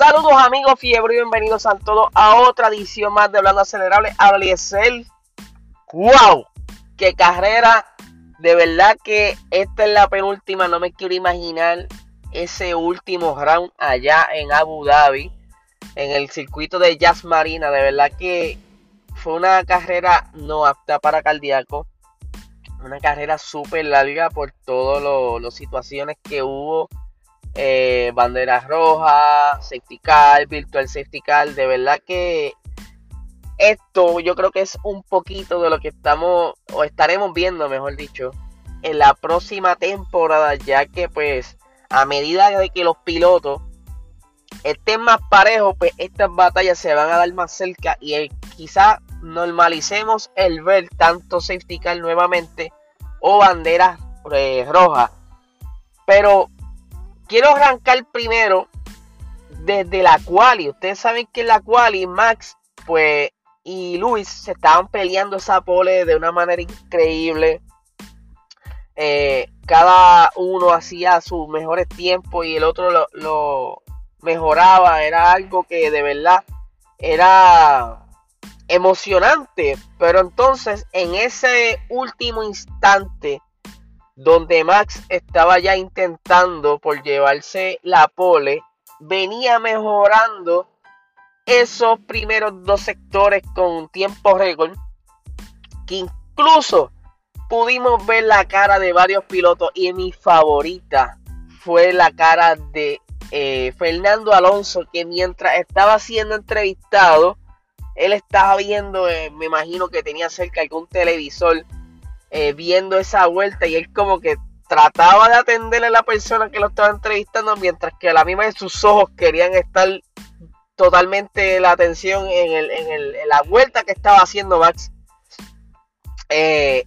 Saludos amigos fiebre y bienvenidos a todos a otra edición más de Hablando Acelerable. Abliesel. ¡Wow! ¡Qué carrera! De verdad que esta es la penúltima. No me quiero imaginar ese último round allá en Abu Dhabi. En el circuito de Jazz Marina. De verdad que fue una carrera no apta para cardíaco. Una carrera súper larga por todas las situaciones que hubo eh, banderas rojas, safety car, virtual safety car. De verdad que esto yo creo que es un poquito de lo que estamos o estaremos viendo, mejor dicho, en la próxima temporada, ya que pues a medida de que los pilotos estén más parejos, pues estas batallas se van a dar más cerca y eh, quizá normalicemos el ver tanto safety car nuevamente o banderas eh, rojas. Pero quiero arrancar primero desde la quali. Ustedes saben que en la quali Max pues y Luis se estaban peleando esa pole de una manera increíble. Eh, cada uno hacía sus mejores tiempos y el otro lo, lo, mejoraba. Era algo que de verdad era emocionante. Pero entonces en ese último instante donde Max estaba ya intentando por llevarse la pole, venía mejorando esos primeros dos sectores con tiempo récord, que incluso pudimos ver la cara de varios pilotos y mi favorita fue la cara de eh, Fernando Alonso, que mientras estaba siendo entrevistado, él estaba viendo, eh, me imagino que tenía cerca algún televisor eh, viendo esa vuelta y él como que trataba de atenderle a la persona que lo estaba entrevistando mientras que a la misma de sus ojos querían estar totalmente la atención en, el, en, la vuelta que estaba haciendo Max. Eh,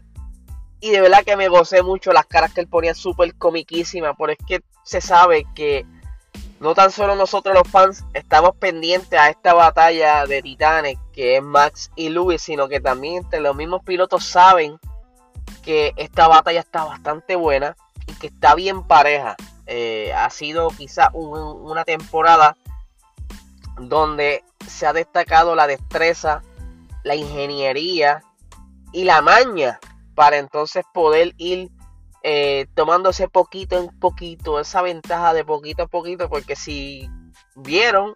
y de verdad que me gocé mucho las caras que él ponía súper comiquísimas, porque es que se sabe que no tan solo nosotros los fans estamos pendientes a esta batalla de titanes que es Max y Lewis, sino que también los mismos pilotos saben que esta batalla está bastante buena y que está bien pareja. Eh, ha sido quizá una temporada donde se ha destacado la destreza, la ingeniería y la maña para entonces poder ir eh, tomándose poquito en poquito, esa ventaja de poquito a poquito, porque si vieron,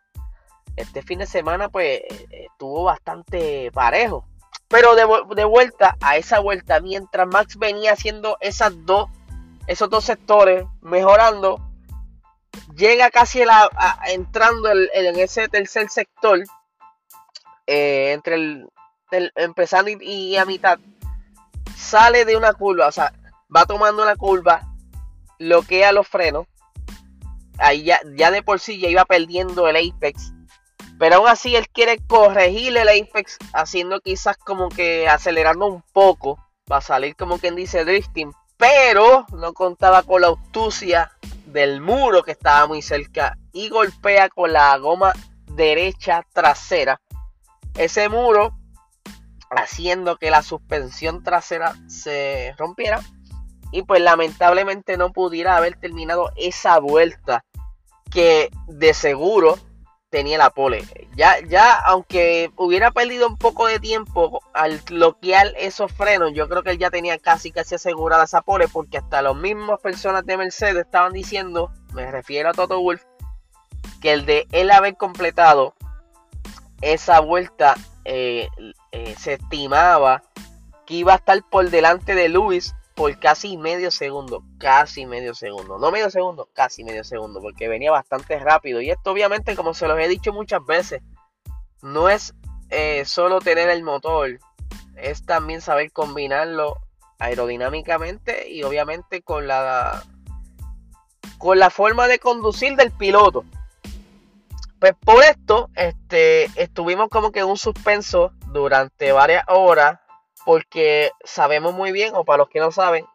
este fin de semana pues eh, estuvo bastante parejo. Pero de, vuelta a esa vuelta, mientras Max venía haciendo esas dos, esos dos sectores, mejorando, llega casi entrando en ese tercer sector, eh, entre el, empezando y, a mitad, sale de una curva, o sea, va tomando una curva, bloquea los frenos, ahí ya, ya de por sí ya iba perdiendo el apex pero aún así él quiere corregirle el Apex, haciendo quizás como que acelerando un poco. Va a salir como quien dice drifting. Pero no contaba con la astucia del muro que estaba muy cerca. Y golpea con la goma derecha trasera. Ese muro haciendo que la suspensión trasera se rompiera. Y pues lamentablemente no pudiera haber terminado esa vuelta. Que de seguro tenía la pole. Ya, ya, aunque hubiera perdido un poco de tiempo al bloquear esos frenos, yo creo que él ya tenía casi casi asegurada esa pole, porque hasta las mismas personas de Mercedes estaban diciendo, me refiero a Toto Wolf, que el de él haber completado esa vuelta eh, eh, se estimaba que iba a estar por delante de Luis por casi medio segundo, casi medio segundo, no medio segundo, casi medio segundo, porque venía bastante rápido. Y esto obviamente, como se los he dicho muchas veces, no es eh, solo tener el motor, es también saber combinarlo aerodinámicamente y obviamente con la con la forma de conducir del piloto. Pues por esto, este, estuvimos como que en un suspenso durante varias horas porque sabemos muy bien, o para los que no saben,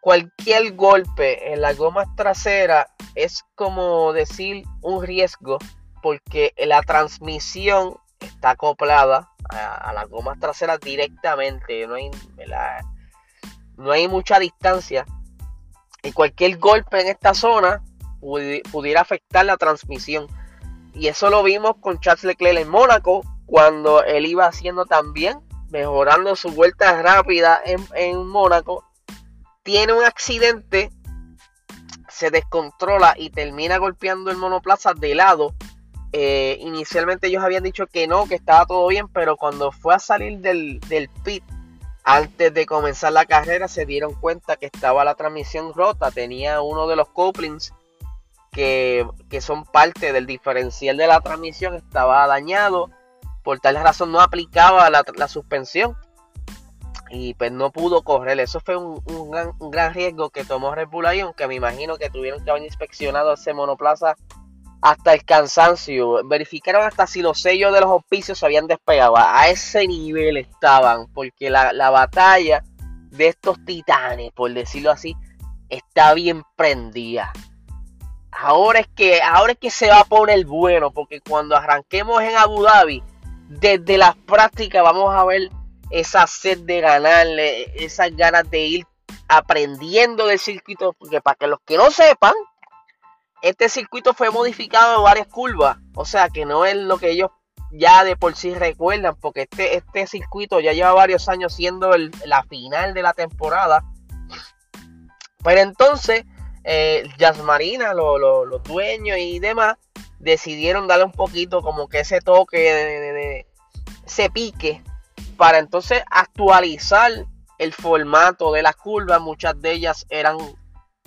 cualquier golpe en la goma trasera es como decir un riesgo, porque la transmisión está acoplada a, la goma trasera directamente, no hay, no hay mucha distancia. Y cualquier golpe en esta zona pudiera afectar la transmisión. Y eso lo vimos con Charles Leclerc en Mónaco, cuando él iba haciendo también, mejorando su vuelta rápida en, en Mónaco. Tiene un accidente, se descontrola y termina golpeando el monoplaza de lado. Eh, inicialmente ellos habían dicho que no, que estaba todo bien, pero cuando fue a salir del, del pit, antes de comenzar la carrera, se dieron cuenta que estaba la transmisión rota. Tenía uno de los couplings que, son parte del diferencial de la transmisión, estaba dañado. Por tal razón no aplicaba la, suspensión. Y pues no pudo correr. Eso fue un, gran, riesgo que tomó Red Bull Ion, que me imagino que tuvieron que haber inspeccionado ese monoplaza hasta el cansancio. Verificaron hasta si los sellos de los auspicios se habían despegado. A ese nivel estaban. Porque la, la batalla de estos titanes, por decirlo así, está bien prendida ahora es que ahora es que se va a poner bueno porque cuando arranquemos en Abu Dhabi desde las prácticas vamos a ver esa sed de ganarle esas ganas de ir aprendiendo del circuito porque para que los que no sepan este circuito fue modificado en varias curvas o sea que no es lo que ellos ya de por sí recuerdan porque este, este circuito ya lleva varios años siendo la final de la temporada. Pero entonces eh, Marina, los dueños y demás, decidieron darle un poquito como que ese toque de, ese pique para entonces actualizar el formato de las curvas. Muchas de ellas eran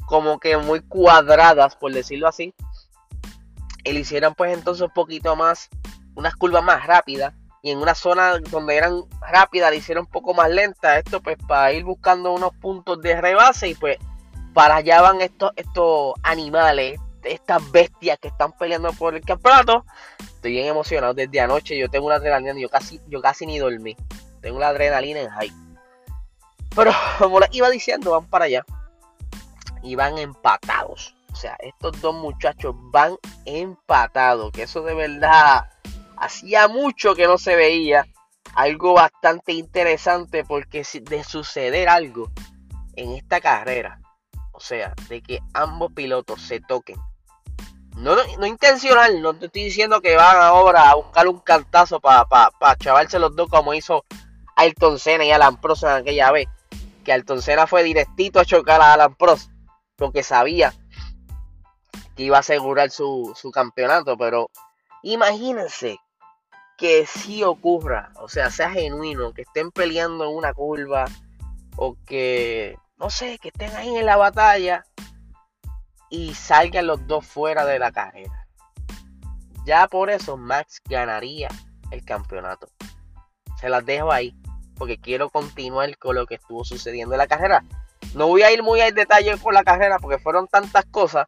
como que muy cuadradas, por decirlo así. Y le hicieron pues entonces un poquito más, unas curvas más rápidas. Y en una zona donde eran rápidas, le hicieron un poco más lenta. Esto pues para ir buscando unos puntos de rebase y pues para allá van estos, estos animales, estas bestias que están peleando por el campeonato. Estoy bien emocionado desde anoche. Yo tengo una adrenalina, yo casi, yo casi ni dormí. Tengo la adrenalina en high. Pero como les iba diciendo, van para allá. Y van empatados. O sea, estos dos muchachos van empatados. Que eso de verdad hacía mucho que no se veía. Algo bastante interesante porque de suceder algo en esta carrera o sea, de que ambos pilotos se toquen. No, no, intencional, no te estoy diciendo que van ahora a buscar un cantazo para pa, chavarse los dos como hizo Ayrton Senna y Alan Prost en aquella vez. Que Ayrton Senna fue directito a chocar a Alan Prost porque sabía que iba a asegurar su, su campeonato. Pero imagínense que si ocurra, o sea, sea genuino, que estén peleando en una curva o que no sé, que estén ahí en la batalla y salgan los dos fuera de la carrera. Ya por eso Max ganaría el campeonato. Se las dejo ahí porque quiero continuar con lo que estuvo sucediendo en la carrera. No voy a ir muy al detalle con la carrera porque fueron tantas cosas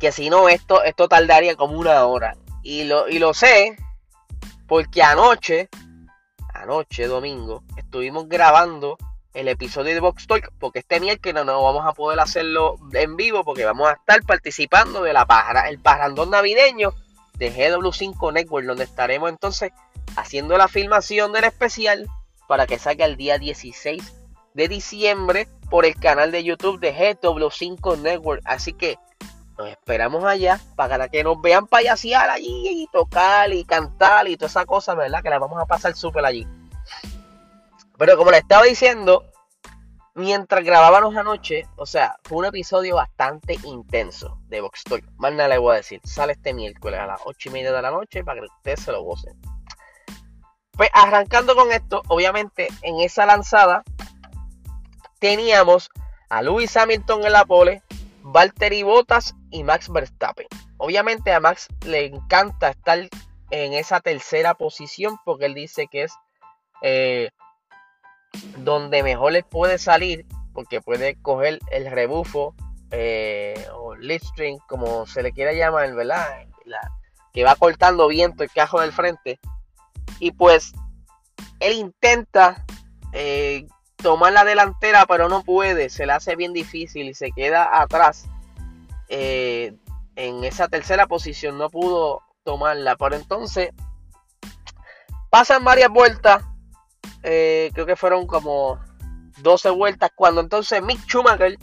que si no esto, esto tardaría como una hora. Y lo, y lo sé porque anoche, anoche domingo, estuvimos grabando el episodio de Box Talk, porque este miércoles no vamos a poder hacerlo en vivo, porque vamos a estar participando de la el parrandón navideño de GW5 Network, donde estaremos entonces haciendo la filmación del especial para que salga el día 16 de diciembre por el canal de YouTube de GW5 Network. Así que nos esperamos allá para que nos vean payasear allí y tocar y cantar y toda esa cosa, ¿verdad? Que la vamos a pasar súper allí. Pero como le estaba diciendo, mientras grabábamos anoche, o sea, fue un episodio bastante intenso de Box Talk. Más nada le voy a decir. Sale este miércoles a las 8 y media de la noche para que ustedes se lo gocen. Pues arrancando con esto, obviamente en esa lanzada teníamos a Lewis Hamilton en la pole, Valtteri Bottas y Max Verstappen. Obviamente a Max le encanta estar en esa tercera posición porque él dice que es eh, donde mejor le puede salir, porque puede coger el rebufo eh, o lead string, como se le quiera llamar, ¿verdad? que va cortando viento el cajo del frente. Y pues él intenta eh, tomar la delantera, pero no puede, se le hace bien difícil y se queda atrás. Eh, en esa tercera posición no pudo tomarla, pero entonces pasan varias vueltas eh, creo que fueron como 12 vueltas, cuando entonces Mick Schumacher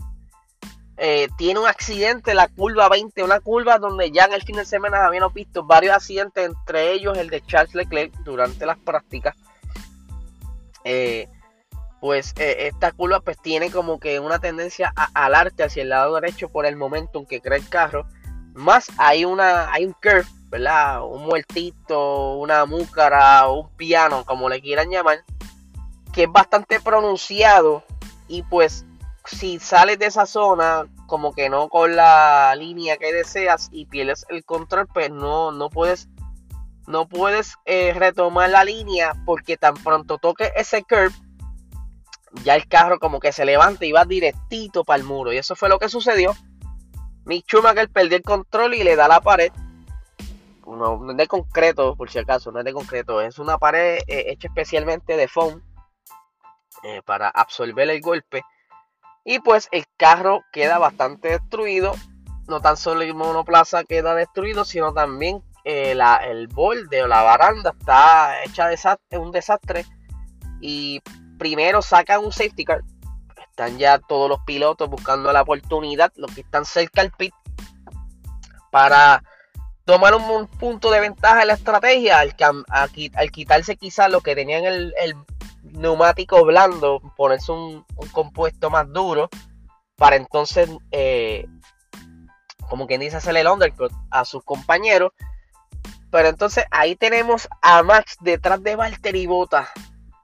eh, tiene un accidente en la curva 20, una curva donde ya en el fin de semana habíamos visto varios accidentes, entre ellos el de Charles Leclerc durante las prácticas. Eh, pues eh, esta curva pues tiene como que una tendencia a alarte hacia el lado derecho por el momento en que crea el carro. Más hay una hay un curve, ¿verdad? Un muertito, una múcara, un piano, como le quieran llamar, que es bastante pronunciado y pues si sales de esa zona como que no con la línea que deseas y pierdes el control, pues no, no puedes no puedes eh, retomar la línea porque tan pronto toque ese curve ya el carro como que se levanta y va directito para el muro. Y eso fue lo que sucedió. Mick Schumacher perdió el control y le da la pared. No, es de concreto por si acaso no es de concreto. Es una pared eh, hecha especialmente de foam eh, para absorber el golpe y pues el carro queda bastante destruido. No tan solo el monoplaza queda destruido, sino también eh, el borde o la baranda está hecha de un desastre. Y primero sacan un safety car. Están ya todos los pilotos buscando la oportunidad, los que están cerca al pit, para tomar un, punto de ventaja en la estrategia al, al, quitarse quizás lo que tenían el neumático blando, ponerse un, compuesto más duro para entonces, eh, como quien dice, hacerle el undercut a sus compañeros. Pero entonces ahí tenemos a Max detrás de Valtteri Bota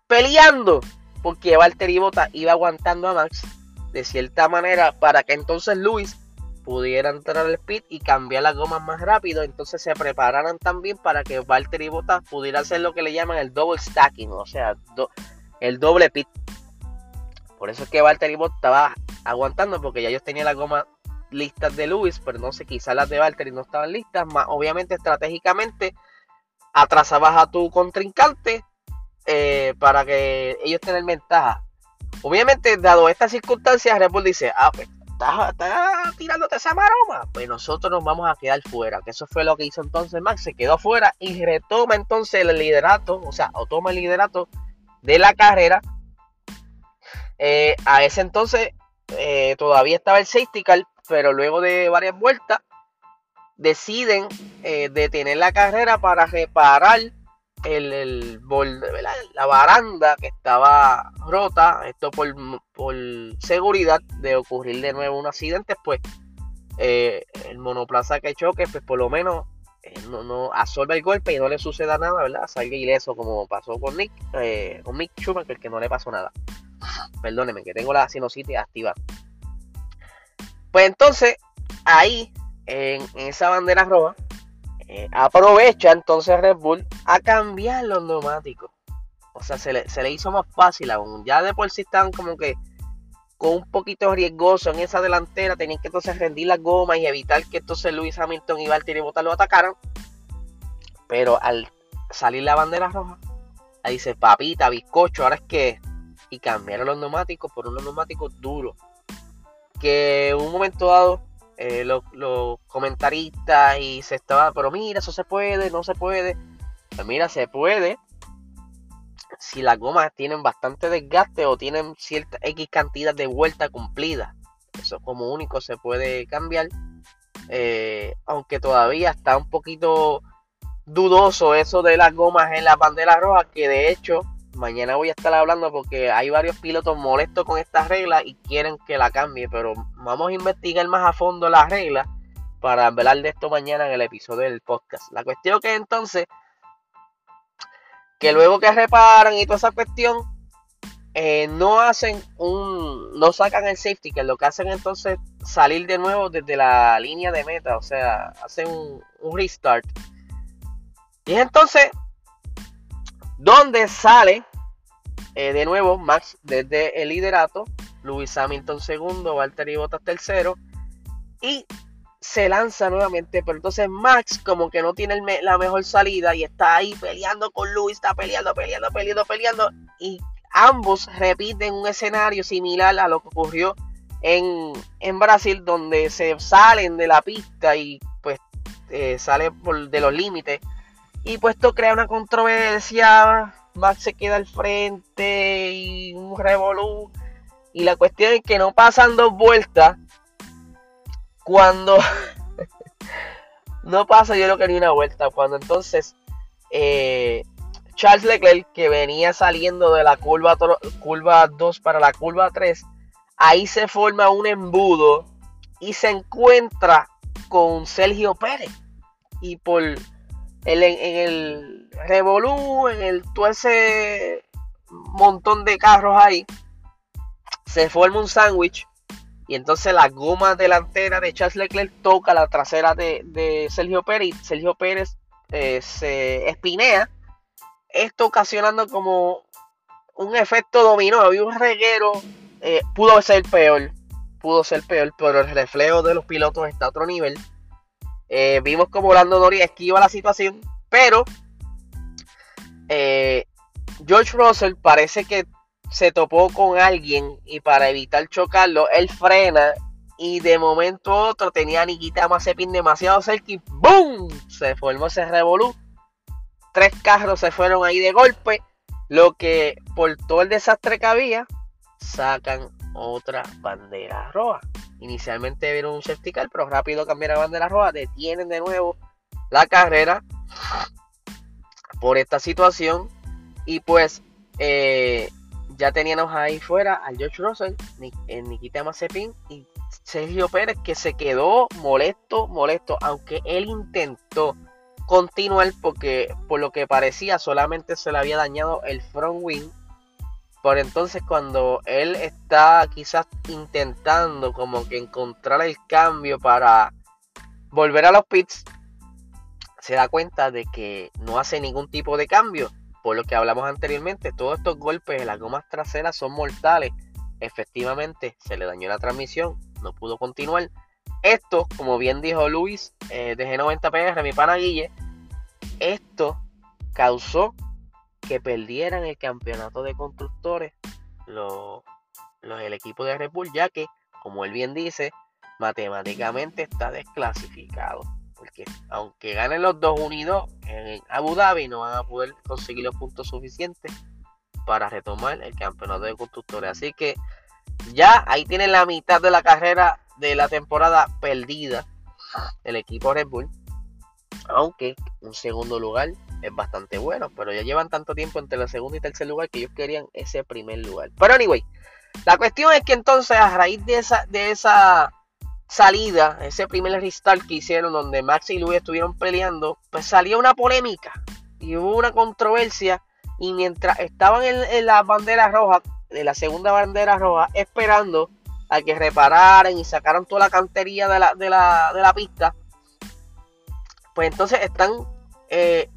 peleando, porque Valtteri Bota iba aguantando a Max de cierta manera para que entonces Luis pudiera entrar al pit y cambiar las gomas más rápido. Entonces se prepararan también para que Valtteri Bota pudiera hacer lo que le llaman el double stacking, o sea, el doble pit. Por eso es que Valtteri Bottas estaba aguantando porque ya ellos tenían las gomas listas de Lewis, pero no sé, quizás las de Valtteri no estaban listas. Más, obviamente, estratégicamente, atrasabas a tu contrincante eh, para que ellos tengan ventaja. Obviamente, dado estas circunstancias, Red Bull dice, ah, pues estás, tirándote esa maroma, pues nosotros nos vamos a quedar fuera. Que eso fue lo que hizo entonces Max, se quedó fuera y retoma entonces el liderato, o sea, o toma el liderato de la carrera. Eh, a ese entonces eh, todavía estaba el safety car, pero luego de varias vueltas deciden eh, detener la carrera para reparar el, el la baranda que estaba rota. Esto por, por, seguridad de ocurrir de nuevo un accidente, pues el monoplaza que choque, pues por lo menos eh, no, no absorbe el golpe y no le suceda nada, ¿verdad? Salga ileso como pasó con Nick, eh, con Mick Schumacher, que no le pasó nada. Perdóneme, que tengo la sinusitis activa. Pues entonces, ahí, en, esa bandera roja, eh, aprovecha entonces Red Bull a cambiar los neumáticos. O sea, se le, se le hizo más fácil aún. Ya de por sí están como que con un poquito riesgoso en esa delantera, tenían que entonces rendir las gomas y evitar que entonces Luis Hamilton y Valtteri Bottas lo atacaran. Pero al salir la bandera roja, ahí dice papita, bizcocho, ahora es que. Y cambiaron los neumáticos por unos neumáticos duros. Que en un momento dado, eh, los, comentaristas y se estaba, pero mira, eso se puede, no se puede. Pues mira, se puede, si las gomas tienen bastante desgaste o tienen cierta X cantidad de vuelta cumplida. Eso como único se puede cambiar. Eh, aunque todavía está un poquito dudoso eso de las gomas en la bandera roja, que de hecho mañana voy a estar hablando porque hay varios pilotos molestos con esta regla y quieren que la cambie, pero vamos a investigar más a fondo las reglas para hablar de esto mañana en el episodio del podcast. La cuestión que entonces que luego que reparan y toda esa cuestión, eh, no hacen un, no sacan el safety, que lo que hacen entonces salir de nuevo desde la línea de meta, o sea, hacen un, restart. Y es entonces donde sale eh, de nuevo Max desde el liderato, Luis Hamilton segundo, Valtteri Bottas tercero y se lanza nuevamente, pero entonces Max como que no tiene la mejor salida y está ahí peleando con Luis, está peleando, peleando, peleando, peleando y ambos repiten un escenario similar a lo que ocurrió en, Brasil donde se salen de la pista y pues eh, sale por de los límites y pues esto crea una controversia, Max se queda al frente y un revolú y la cuestión es que no pasan dos vueltas Cuando no pasa yo lo que ni una vuelta, cuando entonces eh, Charles Leclerc, que venía saliendo de la curva, curva 2 para la curva 3, ahí se forma un embudo y se encuentra con Sergio Pérez. Y por el, en el revolú, en el todo ese montón de carros ahí, se forma un sándwich. Y entonces la goma delantera de Charles Leclerc toca la trasera de, Sergio Pérez. Sergio Pérez eh, se espinea. Esto ocasionando como un efecto dominó. Había un reguero. Eh, pudo ser peor pudo ser peor, pero el reflejo de los pilotos está a otro nivel. Eh, vimos como Lando Norris esquiva la situación, pero eh, George Russell parece que se topó con alguien y para evitar chocarlo, él frena y de momento otro tenía a Nikita Mazepin demasiado cerca y ¡boom! Se formó ese revolú. Tres carros se fueron ahí de golpe, lo que por todo el desastre que había, sacan otra bandera roja. Inicialmente vieron un safety pero rápido cambiaron a bandera roja, detienen de nuevo la carrera por esta situación. Y pues eh, ya teníamos ahí fuera al George Russell, Nikita Mazepin y Sergio Pérez que se quedó molesto, molesto, aunque él intentó continuar porque por lo que parecía solamente se le había dañado el front wing por entonces cuando él está quizás intentando como que encontrar el cambio para volver a los pits, se da cuenta de que no hace ningún tipo de cambio. Por lo que hablamos anteriormente, todos estos golpes en las gomas traseras son mortales. Efectivamente, se le dañó la transmisión, no pudo continuar. Esto, como bien dijo Luis eh, de G90PR, mi pana Guille, esto causó que perdieran el campeonato de constructores los, el equipo de Red Bull, ya que, como él bien dice, matemáticamente está desclasificado. Porque aunque ganen los dos unidos en Abu Dhabi, no van a poder conseguir los puntos suficientes para retomar el campeonato de constructores. Así que ya ahí tienen la mitad de la carrera de la temporada perdida el equipo Red Bull. Aunque un segundo lugar es bastante bueno, pero ya llevan tanto tiempo entre el segundo y tercer lugar que ellos querían ese primer lugar. Pero anyway, la cuestión es que entonces a raíz de esa, de esa salida, ese primer restart que hicieron donde Max y Luis estuvieron peleando, pues salió una polémica y hubo una controversia y mientras estaban en, la bandera roja, de la segunda bandera roja, esperando a que repararan y sacaran toda la cantería de la, de la, de la pista, pues entonces están eh,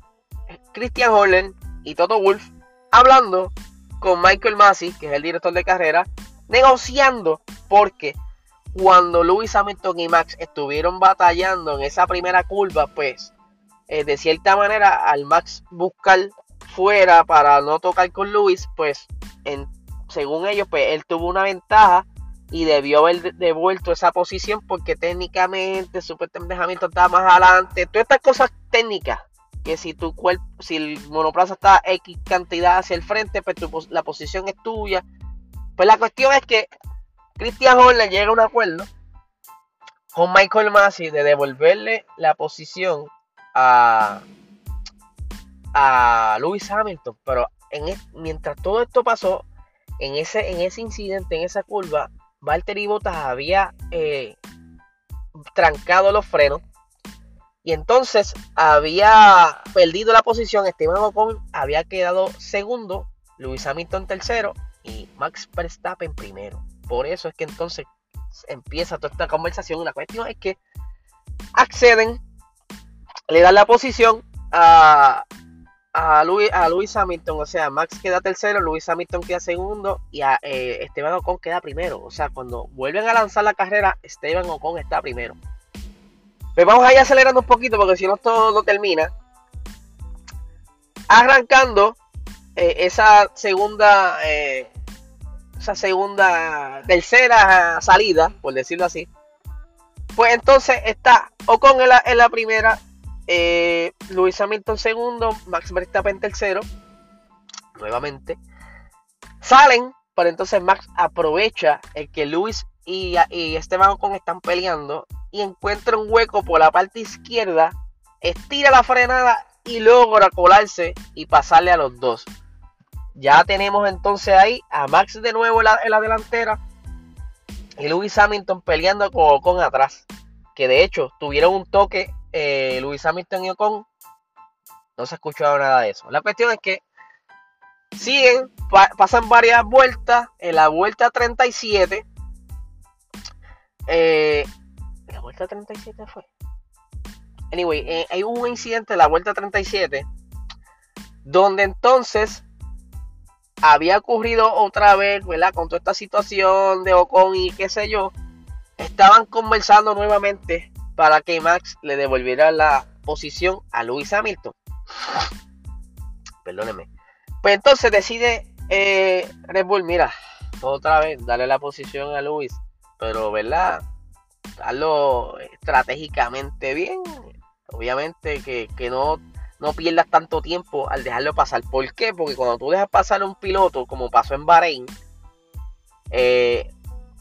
Christian Horner y Toto Wolf hablando con Michael Massey, que es el director de carrera, negociando porque cuando Lewis Hamilton y Max estuvieron batallando en esa primera curva, pues eh, de cierta manera al Max buscar fuera para no tocar con Lewis, pues en, según ellos, pues él tuvo una ventaja y debió haber devuelto esa posición porque técnicamente supuestamente Hamilton estaba más adelante, todas estas cosas técnicas que si tu cuerpo, si el monoplaza está X cantidad hacia el frente, pues la posición es tuya. Pues la cuestión es que Christian Horner llega a un acuerdo con Michael Massey de devolverle la posición a, a Lewis Hamilton. Pero en mientras todo esto pasó, en ese, en ese incidente, en esa curva, Valtteri Bottas había eh, trancado los frenos y entonces había perdido la posición, Esteban Ocon había quedado segundo, Luis Hamilton tercero y Max Verstappen primero. Por eso es que entonces empieza toda esta conversación. La cuestión es que acceden, le dan la posición a, a, Luis, Hamilton, o sea, Max queda tercero, Luis Hamilton queda segundo y a, eh, Esteban Ocon queda primero. O sea, cuando vuelven a lanzar la carrera, Esteban Ocon está primero. Pues vamos a ir acelerando un poquito porque si no todo no termina. Arrancando eh, esa segunda, eh, esa segunda, tercera salida, por decirlo así. Pues entonces está Ocon en la, en la primera, eh, Luis Hamilton segundo, Max Verstappen tercero, nuevamente. Salen, pero entonces Max aprovecha el que Luis y, y Esteban Ocon están peleando y encuentra un hueco por la parte izquierda, estira la frenada y logra colarse y pasarle a los dos. Ya tenemos entonces ahí a Max de nuevo en la, delantera y Lewis Hamilton peleando con Ocon atrás. Que de hecho tuvieron un toque eh, Lewis Hamilton y Ocon. No se ha escuchado nada de eso. La cuestión es que siguen, pasan varias vueltas. En la vuelta 37. Eh, ¿La vuelta 37 fue? Anyway, eh, hay un incidente en la vuelta 37. Donde entonces había ocurrido otra vez, ¿verdad? Con toda esta situación de Ocon y qué sé yo, estaban conversando nuevamente para que Max le devolviera la posición a Lewis Hamilton. Perdóneme. Pues entonces decide eh, Red Bull, mira, otra vez, darle la posición a Lewis, pero, ¿verdad? Darlo estratégicamente bien. Obviamente que, que no no pierdas tanto tiempo al dejarlo pasar. ¿Por qué? Porque cuando tú dejas pasar a un piloto, como pasó en Bahrein, eh,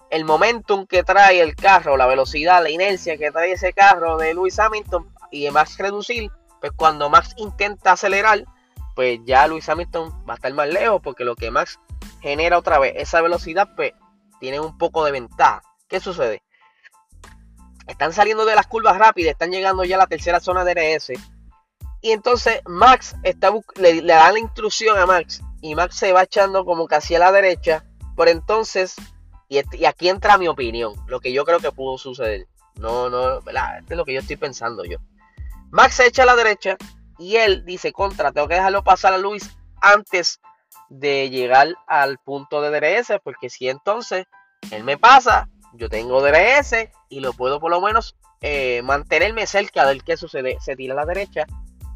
el momentum que trae el carro, la velocidad, la inercia que trae ese carro de Lewis Hamilton y de Max reducir, pues cuando Max intenta acelerar, pues ya Lewis Hamilton va a estar más lejos porque lo que Max genera otra vez, esa velocidad, pues tiene un poco de ventaja. ¿Qué sucede? Están saliendo de las curvas rápidas, están llegando ya a la tercera zona de DRS y entonces Max está le, da la instrucción a Max. Y Max se va echando como que hacia la derecha. Por entonces, y, aquí entra mi opinión. Lo que yo creo que pudo suceder. No, no, ¿verdad? Es lo que yo estoy pensando yo. Max se echa a la derecha. Y él dice, contra, tengo que dejarlo pasar a Luis antes de llegar al punto de DRS. Porque si entonces él me pasa, yo tengo DRS y lo puedo por lo menos eh, mantenerme cerca del que sucede. Se tira a la derecha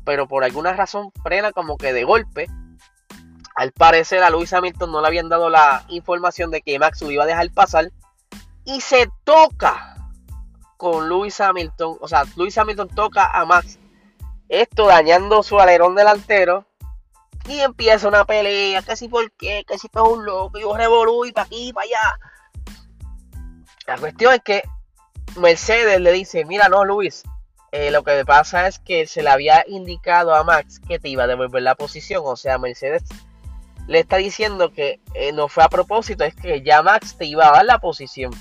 pero por alguna razón frena como que de golpe. Al parecer a Luis Hamilton no le habían dado la información de que Max lo iba a dejar pasar. Y se toca con Luis Hamilton. O sea, Luis Hamilton toca a Max. Esto dañando su alerón delantero. Y empieza una pelea. Que si por qué, que si es un loco. Yo revolú y para aquí y para allá. La cuestión es que Mercedes le dice, mira no Luis, eh, lo que pasa es que se le había indicado a Max que te iba a devolver la posición. O sea, Mercedes le está diciendo que eh, no fue a propósito, es que ya Max te iba a dar la posición.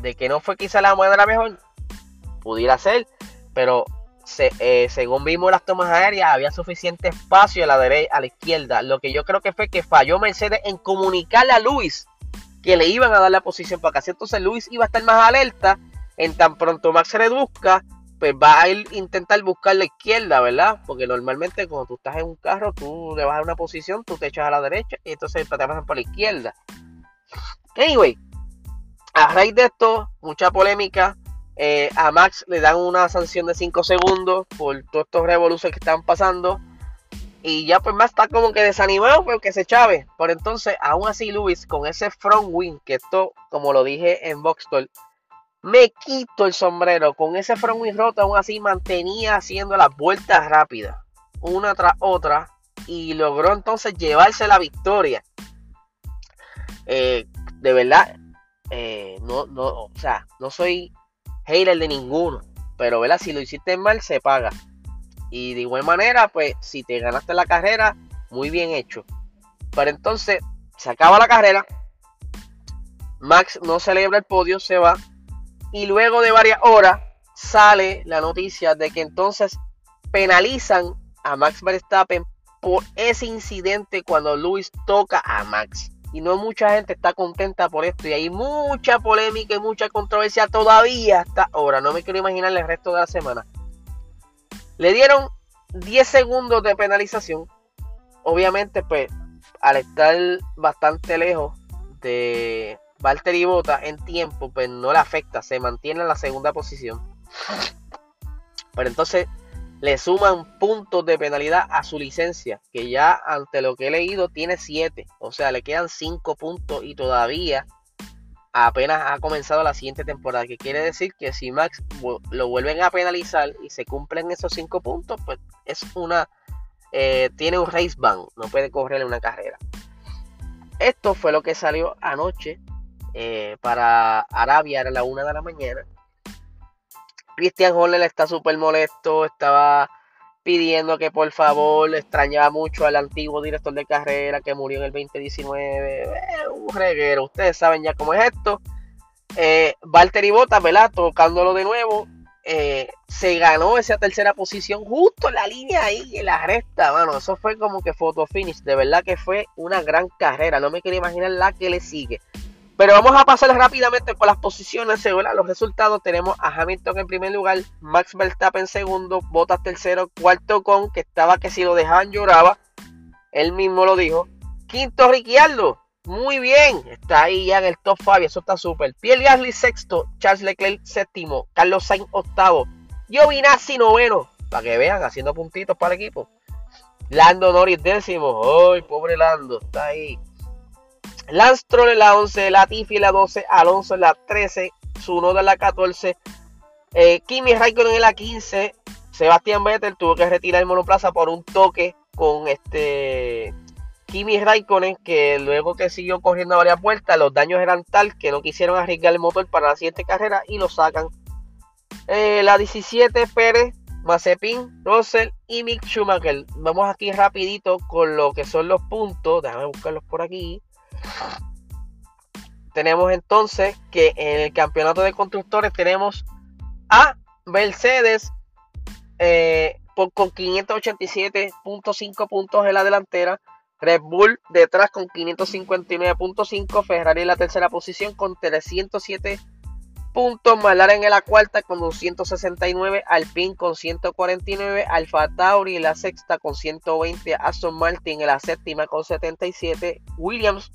De que no fue quizá la manera mejor, pudiera ser, pero eh, según vimos las tomas aéreas, había suficiente espacio a la derecha, a la izquierda. Lo que yo creo que fue que falló Mercedes en comunicarle a Luis que le iban a dar la posición para que entonces Luis iba a estar más alerta. En tan pronto Max reduzca, pues va a ir, intentar buscar la izquierda, ¿verdad? Porque normalmente cuando tú estás en un carro, tú le vas a una posición, tú te echas a la derecha y entonces te pasan por la izquierda. Anyway, a raíz de esto, mucha polémica. Eh, a Max le dan una sanción de 5 segundos por todos estos revoluciones que están pasando. Y ya pues más está como que desanimado porque se chave. Por entonces, aún así Luis, con ese front wing, que esto, como lo dije en Voxtor, me quito el sombrero. Con ese front wing roto, aún así mantenía haciendo las vueltas rápidas, una tras otra, y logró entonces llevarse la victoria. Eh, de verdad, eh, no, no, o sea, no soy hater de ninguno, pero ¿verdad? si lo hiciste mal, se paga. Y de igual manera, pues si te ganaste la carrera, muy bien hecho. Pero entonces, se acaba la carrera. Max no celebra el podio, se va y luego de varias horas sale la noticia de que entonces penalizan a Max Verstappen por ese incidente cuando Luis toca a Max. Y no mucha gente está contenta por esto. Y hay mucha polémica y mucha controversia todavía hasta ahora. No me quiero imaginar el resto de la semana. Le dieron 10 segundos de penalización. Obviamente, pues, al estar bastante lejos de, Valtteri Bota en tiempo, pues no le afecta, se mantiene en la segunda posición. Pero entonces le suman puntos de penalidad a su licencia, que ya ante lo que he leído tiene 7. O sea, le quedan 5 puntos y todavía apenas ha comenzado la siguiente temporada. Que quiere decir que si Max lo vuelven a penalizar y se cumplen esos 5 puntos, pues es una. Eh, tiene un race ban, no puede correr una carrera. Esto fue lo que salió anoche eh, para Arabia era la una de la mañana. Christian Horner está súper molesto, estaba pidiendo que por favor le extrañaba mucho al antiguo director de carrera que murió en el 2019. Eh, un reguero, ustedes saben ya cómo es esto. Eh, Valtteri Bottas, ¿verdad? Tocándolo de nuevo. Eh, se ganó esa tercera posición justo en la línea ahí, en la recta, mano. Eso fue como que photo finish. De verdad que fue una gran carrera. No me quería imaginar la que le sigue. Pero vamos a pasar rápidamente por las posiciones, según los resultados. Tenemos a Hamilton en primer lugar, Max Verstappen en segundo, Bottas tercero, cuarto con, que estaba que si lo dejaban lloraba. Él mismo lo dijo. Quinto Ricciardo, muy bien, está ahí ya en el top 5, eso está súper. Pierre Gasly sexto, Charles Leclerc séptimo, Carlos Sainz octavo, Giovinazzi noveno, para que vean, haciendo puntitos para el equipo. Lando Norris décimo, ¡ay, pobre Lando! Está ahí. Lance en la 11, Latifi en la 12, Alonso en la 13, Zunoda en la 14, eh, Kimi Raikkonen en la 15, Sebastián Vettel tuvo que retirar el monoplaza por un toque con este Kimi Raikkonen que luego que siguió corriendo varias vueltas los daños eran tal que no quisieron arriesgar el motor para la siguiente carrera y lo sacan. Eh, la 17 Pérez, Mazepin, Russell y Mick Schumacher. Vamos aquí rapidito con lo que son los puntos. Déjame buscarlos por aquí. Tenemos entonces que en el campeonato de constructores tenemos a Mercedes eh, con 587.5 puntos en la delantera. Red Bull detrás con 559.5. Ferrari en la tercera posición con 307 puntos. McLaren en la cuarta con 269. Alpine con 149. Alfa Tauri en la sexta con 120. Aston Martin en la séptima con 77. Williams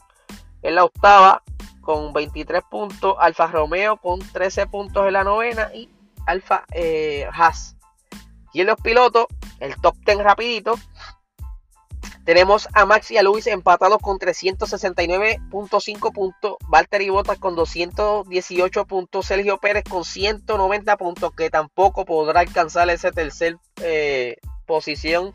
en la octava con 23 puntos, Alfa Romeo con 13 puntos en la novena y Alfa eh, Haas. Y en los pilotos, el top 10 rapidito, tenemos a Max y a Luis empatados con 369.5 puntos, Valtteri Bottas con 218 puntos, Sergio Pérez con 190 puntos, que tampoco podrá alcanzar ese tercer eh, posición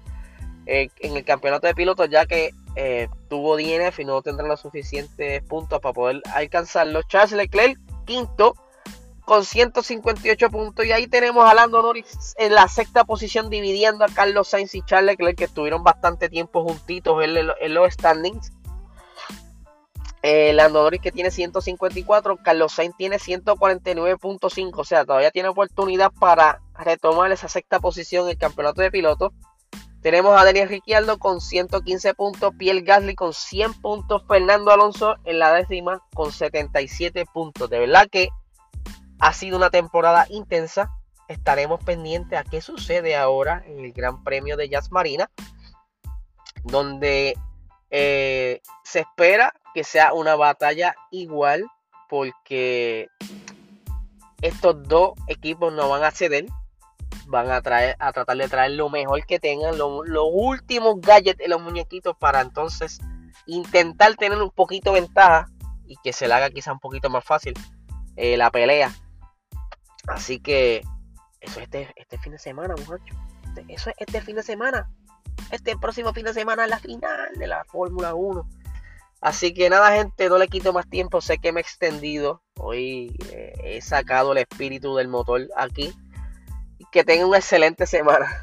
eh, en el campeonato de pilotos, ya que eh, tuvo DNF y no tendrá los suficientes puntos para poder alcanzarlo. Charles Leclerc, quinto, con 158 puntos. Y ahí tenemos a Lando Norris en la sexta posición, dividiendo a Carlos Sainz y Charles Leclerc, que estuvieron bastante tiempo juntitos en, los standings. Eh, Lando Norris que tiene 154, Carlos Sainz tiene 149.5, o sea, todavía tiene oportunidad para retomar esa sexta posición en el campeonato de pilotos. Tenemos a Daniel Ricciardo con 115 puntos, Pierre Gasly con 100 puntos, Fernando Alonso en la décima con 77 puntos. De verdad que ha sido una temporada intensa. Estaremos pendientes a qué sucede ahora en el Gran Premio de Jazz Marina, donde eh, se espera que sea una batalla igual, porque estos dos equipos no van a ceder van a traer a tratar de traer lo mejor que tengan, los últimos gadgets de los muñequitos para entonces intentar tener un poquito de ventaja y que se le haga quizá un poquito más fácil eh, la pelea. Así que eso es este, este fin de semana, muchachos. Este, eso es este fin de semana. Este próximo fin de semana es la final de la Fórmula 1. Así que nada, gente, no le quito más tiempo. Sé que me he extendido. Hoy eh, he sacado el espíritu del motor aquí que tengan una excelente semana.